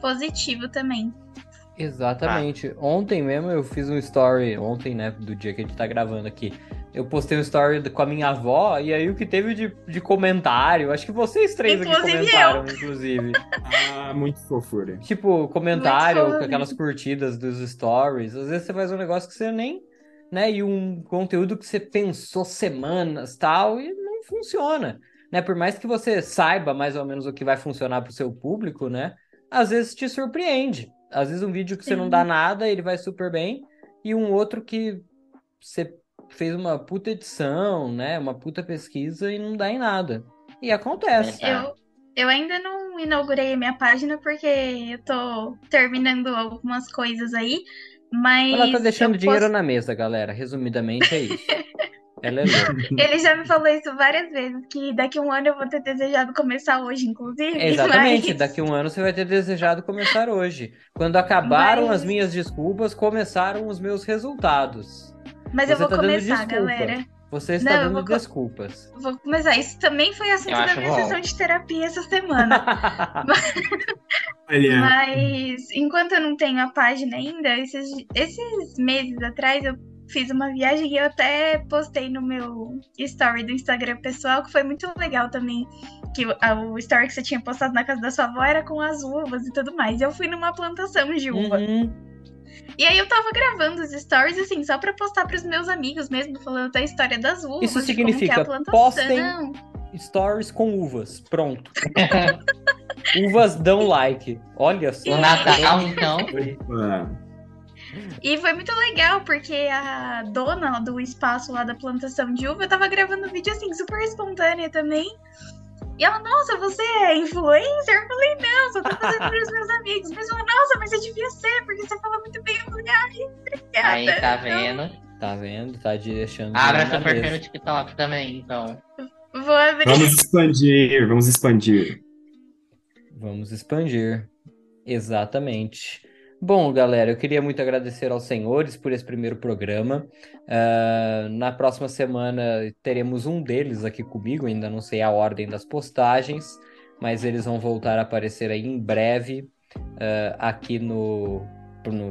positivo também. Exatamente. Ontem mesmo eu fiz um story, ontem, né, do dia que a gente tá gravando aqui. Eu postei um story com a minha avó, e aí o que teve de, de comentário, acho que vocês três aqui Inclusive comentaram, inclusive. Ah, muito fofura. Tipo, comentário com aquelas curtidas dos stories. Às vezes você faz um negócio que você nem, né, e um conteúdo que você pensou semanas, tal, e não funciona, né? Por mais que você saiba mais ou menos o que vai funcionar pro seu público, né? Às vezes te surpreende. Às vezes um vídeo que você não Sim. dá nada, ele vai super bem, e um outro que você fez uma puta edição, né? Uma puta pesquisa e não dá em nada. E acontece. Tá. Eu, eu ainda não inaugurei a minha página porque eu tô terminando algumas coisas aí, mas. Ela tá deixando dinheiro posso- na mesa, galera. Resumidamente é isso. Ela é louca. Ele já me falou isso várias vezes, que daqui a um ano eu vou ter desejado começar hoje, inclusive. Exatamente, mas- daqui a um ano você vai ter desejado começar hoje. Quando acabaram Mas- as minhas desculpas, começaram os meus resultados. Mas eu Você vou tá começar, desculpa. galera. Você está Não, eu dando vou desculpas. Vou começar. Isso também foi assunto Eu da minha bom. sessão de terapia essa semana. Olha, Mas enquanto eu não tenho a página ainda, esses, esses meses atrás eu fiz uma viagem e eu até postei no meu story do Instagram pessoal, que foi muito legal também. Que o, story que você tinha postado na casa da sua avó era com as uvas e tudo mais. Eu fui numa plantação de uva. Uhum. E aí eu tava gravando os stories, assim, só pra postar pros meus amigos mesmo, falando da história das uvas. Isso de como que é significa, a plantação. postem Stories com uvas. Pronto. Uvas dão like. Olha só. O Natal, então. E foi muito legal, porque a dona do espaço lá da plantação de uva tava gravando um vídeo assim, super espontânea também. E ela, nossa, você é influencer? Eu falei, não, só tô fazendo pros meus amigos. Mas ela, nossa, mas você devia ser, porque você fala muito bem. Eu falei, ai, obrigada. Aí, tá Então, vendo? Tá vendo? Tá deixando. Abra seu perfil no TikTok também, então. Vou abrir. vamos expandir, vamos expandir. Vamos expandir. Exatamente. Bom, galera, eu queria muito agradecer aos senhores por esse primeiro programa. Ah, na próxima semana teremos um deles aqui comigo, ainda não sei a ordem das postagens, mas eles vão voltar a aparecer aí em breve ah, aqui no,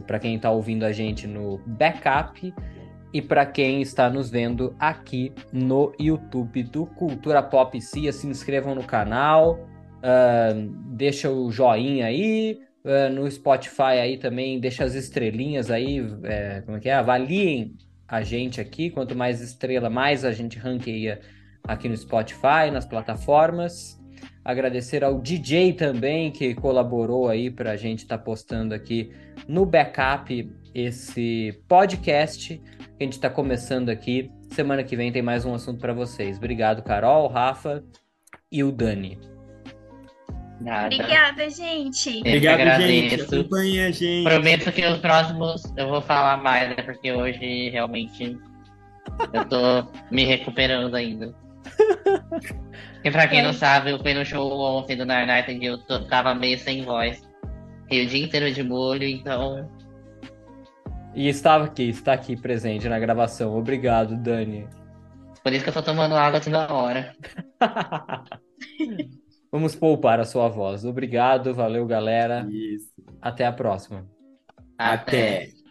para quem está ouvindo a gente no backup e para quem está nos vendo aqui no YouTube do Cultura Pop Cia, se inscrevam no canal. Ah, deixa o joinha aí. Ah, no Spotify aí também, deixa as estrelinhas aí. é, como é que é? Avaliem a gente aqui. Quanto mais estrela, mais a gente ranqueia aqui no Spotify, nas plataformas. Agradecer ao DJ também que colaborou aí para a gente estar postando aqui no backup esse podcast. que a gente está começando aqui. Semana que vem tem mais um assunto para vocês. Obrigado, Carol, Rafa e o Dani. Nada. Obrigada, gente. Obrigado, gente. Acompanhe a gente. Prometo que os próximos eu vou falar mais, né? Porque hoje realmente eu tô me recuperando ainda. E pra quem é. não sabe, eu fui no show ontem do e eu tô, tava meio sem voz. Fiquei o dia inteiro de molho, então. E estava aqui, está aqui presente na gravação. Obrigado, Dani. Por isso que eu tô tomando água toda hora. Vamos poupar a sua voz. Obrigado, valeu, galera. Isso. Até a próxima. Até. Até.